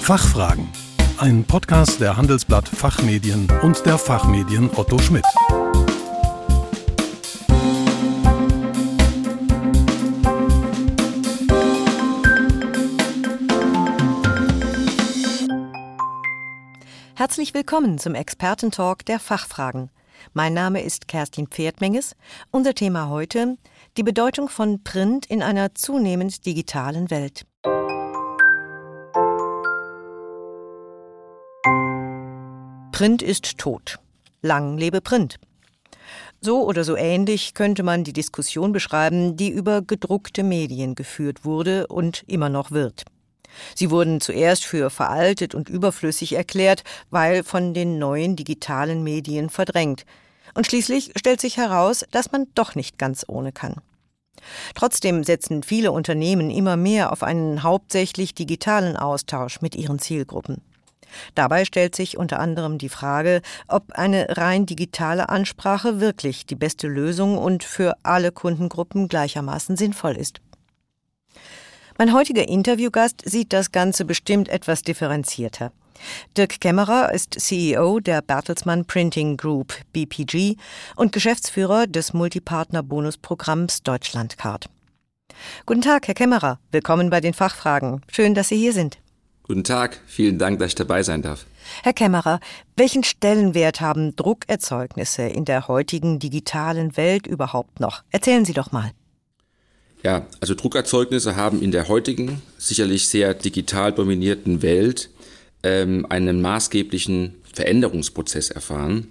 Fachfragen. Ein Podcast der Handelsblatt Fachmedien und der Fachmedien Otto Schmidt. Herzlich willkommen zum Expertentalk der Fachfragen. Mein Name ist Kerstin Pferdmenges. Unser Thema heute die Bedeutung von Print in einer zunehmend digitalen Welt. Print ist tot. Lang lebe Print. So oder so ähnlich könnte man die Diskussion beschreiben, die über gedruckte Medien geführt wurde und immer noch wird. Sie wurden zuerst für veraltet und überflüssig erklärt, weil von den neuen digitalen Medien verdrängt. Und schließlich stellt sich heraus, dass man doch nicht ganz ohne kann. Trotzdem setzen viele Unternehmen immer mehr auf einen hauptsächlich digitalen Austausch mit ihren Zielgruppen. Dabei stellt sich unter anderem die Frage, ob eine rein digitale Ansprache wirklich die beste Lösung und für alle Kundengruppen gleichermaßen sinnvoll ist. Mein heutiger Interviewgast sieht das Ganze bestimmt etwas differenzierter. Dirk Kämmerer ist CEO der Bertelsmann Printing Group BPG und Geschäftsführer des Multipartner-Bonusprogramms Deutschlandcard. Guten Tag, Herr Kämmerer. Willkommen bei den Fachfragen. Schön, dass Sie hier sind. Guten Tag. Vielen Dank, dass ich dabei sein darf. Herr Kämmerer, welchen Stellenwert haben Druckerzeugnisse in der heutigen digitalen Welt überhaupt noch? Erzählen Sie doch mal. Ja, also Druckerzeugnisse haben in der heutigen, sicherlich sehr digital dominierten Welt ähm, einen maßgeblichen Veränderungsprozess erfahren.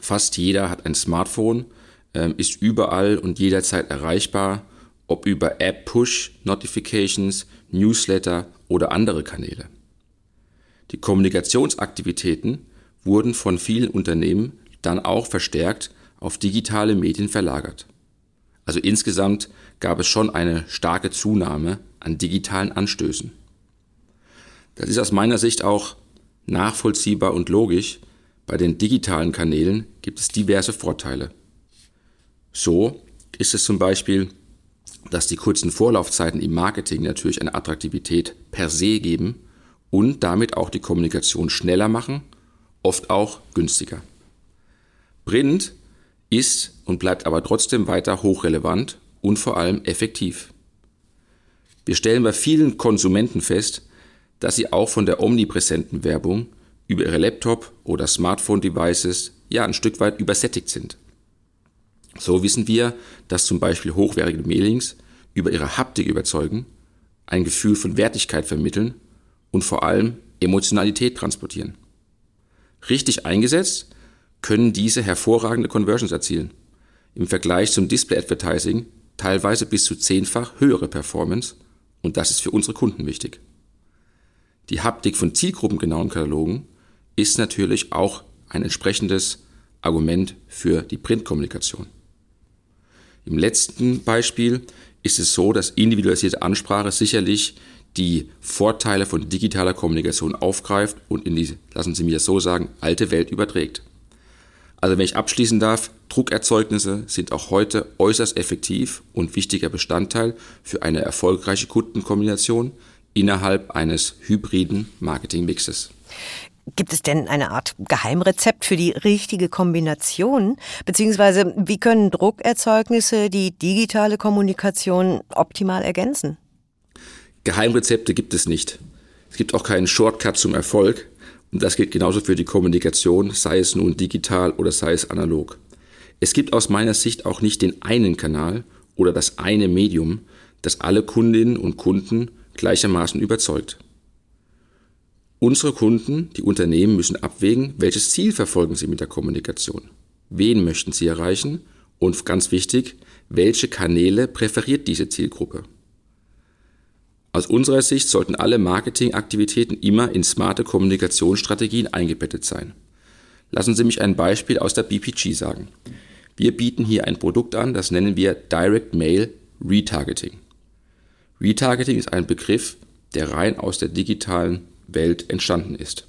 Fast jeder hat ein Smartphone, ähm, ist überall und jederzeit erreichbar, ob über App-Push-Notifications, Newsletter oder andere Kanäle. Die Kommunikationsaktivitäten wurden von vielen Unternehmen dann auch verstärkt auf digitale Medien verlagert. Also insgesamt gab es schon eine starke Zunahme an digitalen Anstößen. Das ist aus meiner Sicht auch nachvollziehbar und logisch. Bei den digitalen Kanälen gibt es diverse Vorteile. So ist es zum Beispiel, dass die kurzen Vorlaufzeiten im Marketing natürlich eine Attraktivität per se geben und damit auch die Kommunikation schneller machen, oft auch günstiger. Print ist und bleibt aber trotzdem weiter hochrelevant und vor allem effektiv. Wir stellen bei vielen Konsumenten fest, dass sie auch von der omnipräsenten Werbung über ihre Laptop- oder Smartphone-Devices ja ein Stück weit übersättigt sind. So wissen wir, dass zum Beispiel hochwertige Mailings über ihre Haptik überzeugen, ein Gefühl von Wertigkeit vermitteln und vor allem Emotionalität transportieren. Richtig eingesetzt können diese hervorragende Conversions erzielen. Im Vergleich zum Display Advertising teilweise bis zu zehnfach höhere Performance und das ist für unsere Kunden wichtig. Die Haptik von zielgruppengenauen Katalogen ist natürlich auch ein entsprechendes Argument für die Printkommunikation. Im letzten Beispiel ist es so, dass individualisierte Ansprache sicherlich die Vorteile von digitaler Kommunikation aufgreift und in die, lassen Sie mir so sagen, alte Welt überträgt. Also wenn ich abschließen darf, Druckerzeugnisse sind auch heute äußerst effektiv und wichtiger Bestandteil für eine erfolgreiche Kundenkombination innerhalb eines hybriden Marketingmixes. Gibt es denn eine Art Geheimrezept für die richtige Kombination? Beziehungsweise wie können Druckerzeugnisse die digitale Kommunikation optimal ergänzen? Geheimrezepte gibt es nicht. Es gibt auch keinen Shortcut zum Erfolg. Und das gilt genauso für die Kommunikation, sei es nun digital oder sei es analog. Es gibt aus meiner Sicht auch nicht den einen Kanal oder das eine Medium, das alle Kundinnen und Kunden gleichermaßen überzeugt. Unsere Kunden, die Unternehmen müssen abwägen, welches Ziel verfolgen sie mit der Kommunikation. Wen möchten sie erreichen? Und ganz wichtig, welche Kanäle präferiert diese Zielgruppe? Aus unserer Sicht sollten alle Marketingaktivitäten immer in smarte Kommunikationsstrategien eingebettet sein. Lassen Sie mich ein Beispiel aus der BPG sagen. Wir bieten hier ein Produkt an, das nennen wir Direct Mail Retargeting. Retargeting ist ein Begriff, der rein aus der digitalen Welt entstanden ist.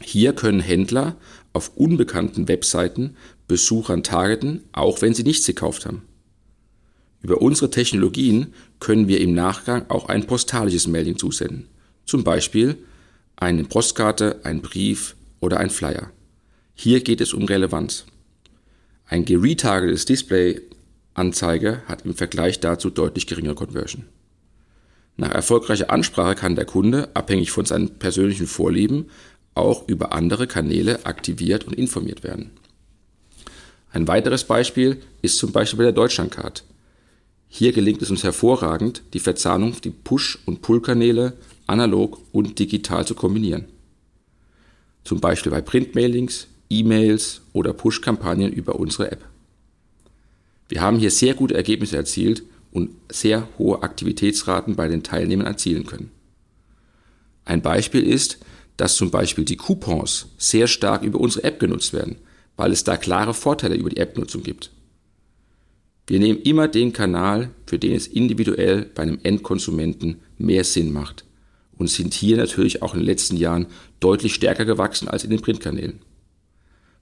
Hier können Händler auf unbekannten Webseiten Besuchern targeten, auch wenn sie nichts gekauft haben. Über unsere Technologien können wir im Nachgang auch ein postalisches Mailing zusenden. Zum Beispiel eine Postkarte, ein Brief oder ein Flyer. Hier geht es um Relevanz. Ein geretargetes Display-Anzeige hat im Vergleich dazu deutlich geringere Conversion. Nach erfolgreicher Ansprache kann der Kunde, abhängig von seinen persönlichen Vorlieben, auch über andere Kanäle aktiviert und informiert werden. Ein weiteres Beispiel ist zum Beispiel bei der Deutschlandcard. Hier gelingt es uns hervorragend, die Verzahnung, die Push- und Pull-Kanäle analog und digital zu kombinieren. Zum Beispiel bei Printmailings, E-Mails oder Push-Kampagnen über unsere App. Wir haben hier sehr gute Ergebnisse erzielt und sehr hohe Aktivitätsraten bei den Teilnehmern erzielen können. Ein Beispiel ist, dass zum Beispiel die Coupons sehr stark über unsere App genutzt werden, weil es da klare Vorteile über die App-Nutzung gibt. Wir nehmen immer den Kanal, für den es individuell bei einem Endkonsumenten mehr Sinn macht und sind hier natürlich auch in den letzten Jahren deutlich stärker gewachsen als in den Printkanälen.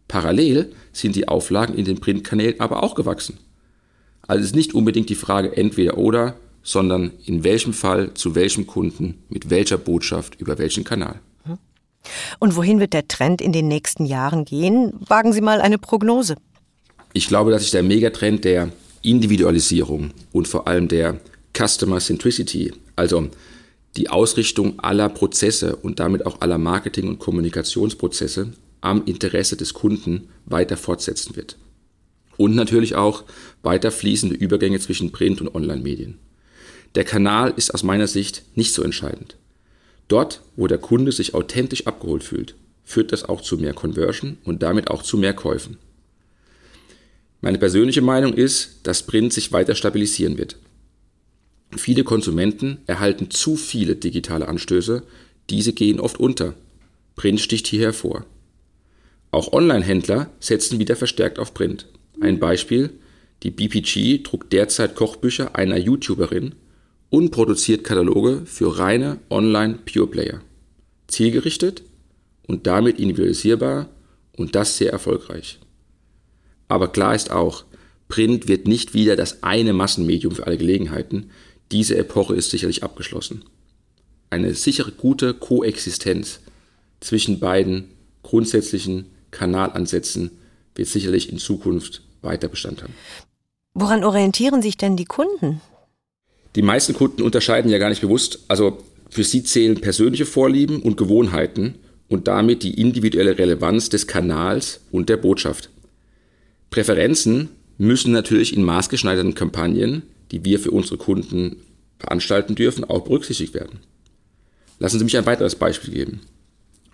Parallel sind die Auflagen in den Printkanälen aber auch gewachsen. Also es ist nicht unbedingt die Frage entweder oder, sondern in welchem Fall, zu welchem Kunden, mit welcher Botschaft, über welchen Kanal. Und wohin wird der Trend in den nächsten Jahren gehen? Wagen Sie mal eine Prognose. Ich glaube, dass sich der Megatrend der Individualisierung und vor allem der Customer Centricity, also die Ausrichtung aller Prozesse und damit auch aller Marketing- und Kommunikationsprozesse am Interesse des Kunden weiter fortsetzen wird. Und natürlich auch weiter fließende Übergänge zwischen Print- und Online-Medien. Der Kanal ist aus meiner Sicht nicht so entscheidend. Dort, wo der Kunde sich authentisch abgeholt fühlt, führt das auch zu mehr Conversion und damit auch zu mehr Käufen. Meine persönliche Meinung ist, dass Print sich weiter stabilisieren wird. Viele Konsumenten erhalten zu viele digitale Anstöße, diese gehen oft unter. Print sticht hier hervor. Auch Online-Händler setzen wieder verstärkt auf Print. Ein Beispiel, die BPG druckt derzeit Kochbücher einer YouTuberin und produziert Kataloge für reine Online-Pure-Player. Zielgerichtet und damit individualisierbar und das sehr erfolgreich. Aber klar ist auch, Print wird nicht wieder das eine Massenmedium für alle Gelegenheiten. Diese Epoche ist sicherlich abgeschlossen. Eine sichere gute Koexistenz zwischen beiden grundsätzlichen Kanalansätzen wird sicherlich in Zukunft weiter Bestand haben. Woran orientieren sich denn die Kunden? Die meisten Kunden unterscheiden ja gar nicht bewusst. Also für sie zählen persönliche Vorlieben und Gewohnheiten und damit die individuelle Relevanz des Kanals und der Botschaft. Präferenzen müssen natürlich in maßgeschneiderten Kampagnen, die wir für unsere Kunden veranstalten dürfen, auch berücksichtigt werden. Lassen Sie mich ein weiteres Beispiel geben.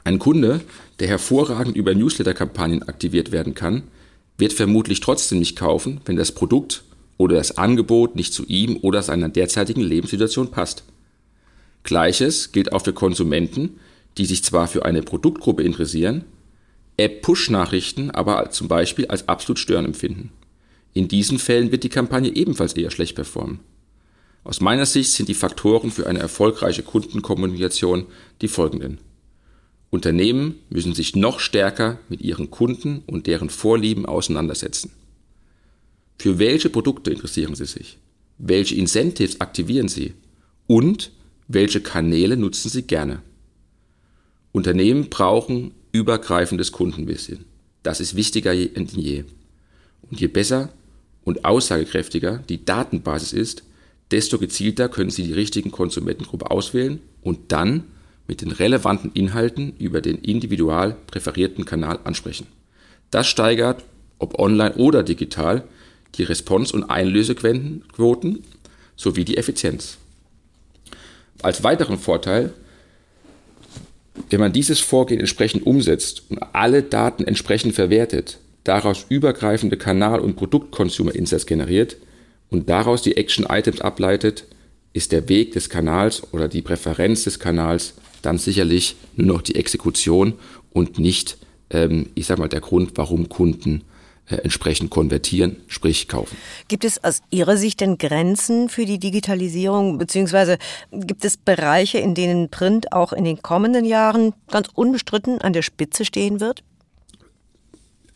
Ein Kunde, der hervorragend über Newsletter-Kampagnen aktiviert werden kann, wird vermutlich trotzdem nicht kaufen, wenn das Produkt oder das Angebot nicht zu ihm oder seiner derzeitigen Lebenssituation passt. Gleiches gilt auch für Konsumenten, die sich zwar für eine Produktgruppe interessieren, App-Push-Nachrichten aber zum Beispiel als absolut störend empfinden. In diesen Fällen wird die Kampagne ebenfalls eher schlecht performen. Aus meiner Sicht sind die Faktoren für eine erfolgreiche Kundenkommunikation die folgenden. Unternehmen müssen sich noch stärker mit ihren Kunden und deren Vorlieben auseinandersetzen. Für welche Produkte interessieren Sie sich? Welche Incentives aktivieren Sie? Und welche Kanäle nutzen Sie gerne? Unternehmen brauchen übergreifendes Kundenwissen. Das ist wichtiger denn je. Und je besser und aussagekräftiger die Datenbasis ist, desto gezielter können Sie die richtigen Konsumentengruppe auswählen und dann mit den relevanten Inhalten über den individual präferierten Kanal ansprechen. Das steigert, ob online oder digital, die Response- und Einlösequoten sowie die Effizienz. Als weiteren Vorteil, wenn man dieses Vorgehen entsprechend umsetzt und alle Daten entsprechend verwertet, daraus übergreifende Kanal- und Produkt-Consumer-Insights generiert und daraus die Action-Items ableitet, ist der Weg des Kanals oder die Präferenz des Kanals dann sicherlich nur noch die Exekution und nicht, ähm, ich sag mal, der Grund, warum Kunden äh, entsprechend konvertieren, sprich kaufen. Gibt es aus Ihrer Sicht denn Grenzen für die Digitalisierung, beziehungsweise gibt es Bereiche, in denen Print auch in den kommenden Jahren ganz unbestritten an der Spitze stehen wird?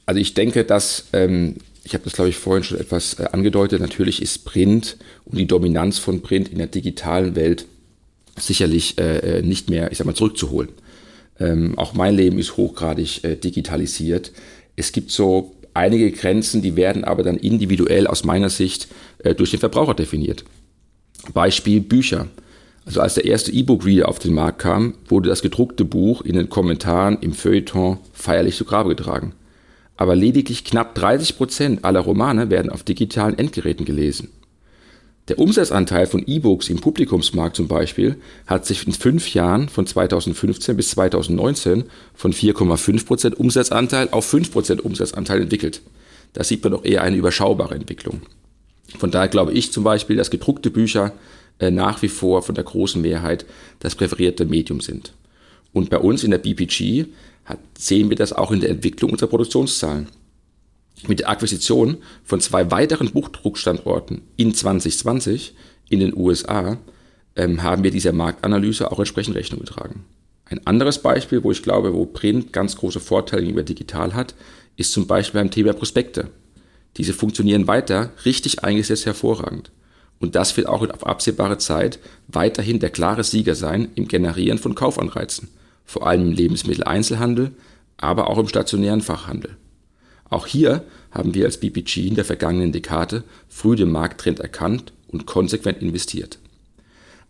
Also ich denke, dass, ähm, ich habe das glaube ich vorhin schon etwas äh, angedeutet, natürlich ist Print und die Dominanz von Print in der digitalen Welt sicherlich äh, äh nicht mehr, ich sag mal, zurückzuholen. Ähm, auch mein Leben ist hochgradig äh, digitalisiert. Es gibt so einige Grenzen, die werden aber dann individuell aus meiner Sicht äh, durch den Verbraucher definiert. Beispiel Bücher. Also als der erste E-Book-Reader auf den Markt kam, wurde das gedruckte Buch in den Kommentaren im Feuilleton feierlich zu Grabe getragen. Aber lediglich knapp 30 Prozent aller Romane werden auf digitalen Endgeräten gelesen. Der Umsatzanteil von E-Books im Publikumsmarkt zum Beispiel hat sich in fünf Jahren von 2015 bis 2019 von 4,5 Prozent Umsatzanteil auf 5 Prozent Umsatzanteil entwickelt. Da sieht man doch eher eine überschaubare Entwicklung. Von daher glaube ich zum Beispiel, dass gedruckte Bücher äh, nach wie vor von der großen Mehrheit das präferierte Medium sind. Und bei uns in der BPG hat, sehen wir das auch in der Entwicklung unserer Produktionszahlen. Mit der Akquisition von zwei weiteren Buchdruckstandorten in 2020 in den USA ähm, haben wir dieser Marktanalyse auch entsprechend Rechnung getragen. Ein anderes Beispiel, wo ich glaube, wo Print ganz große Vorteile gegenüber digital hat, ist zum Beispiel beim Thema Prospekte. Diese funktionieren weiter richtig eingesetzt hervorragend. Und das wird auch auf absehbare Zeit weiterhin der klare Sieger sein im Generieren von Kaufanreizen, vor allem im Lebensmitteleinzelhandel, aber auch im stationären Fachhandel. Auch hier haben wir als BPG in der vergangenen Dekade früh den Markttrend erkannt und konsequent investiert.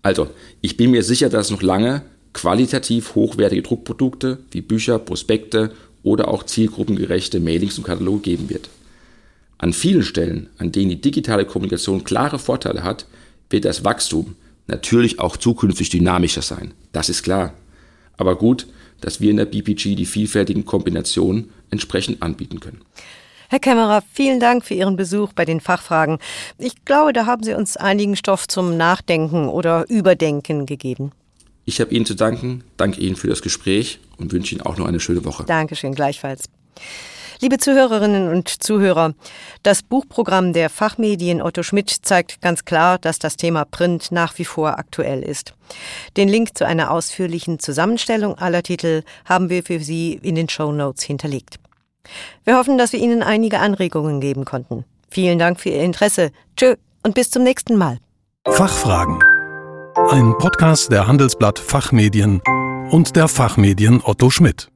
Also, ich bin mir sicher, dass noch lange qualitativ hochwertige Druckprodukte wie Bücher, Prospekte oder auch zielgruppengerechte Mailings und Kataloge geben wird. An vielen Stellen, an denen die digitale Kommunikation klare Vorteile hat, wird das Wachstum natürlich auch zukünftig dynamischer sein. Das ist klar. Aber gut, dass wir in der BPG die vielfältigen Kombinationen entsprechend anbieten können. Herr Kämmerer, vielen Dank für Ihren Besuch bei den Fachfragen. Ich glaube, da haben Sie uns einigen Stoff zum Nachdenken oder Überdenken gegeben. Ich habe Ihnen zu danken, danke Ihnen für das Gespräch und wünsche Ihnen auch noch eine schöne Woche. Dankeschön, gleichfalls. Liebe Zuhörerinnen und Zuhörer, das Buchprogramm der Fachmedien Otto Schmidt zeigt ganz klar, dass das Thema Print nach wie vor aktuell ist. Den Link zu einer ausführlichen Zusammenstellung aller Titel haben wir für Sie in den Show Notes hinterlegt. Wir hoffen, dass wir Ihnen einige Anregungen geben konnten. Vielen Dank für Ihr Interesse. Tschö und bis zum nächsten Mal. Fachfragen. Ein Podcast der Handelsblatt Fachmedien und der Fachmedien Otto Schmidt.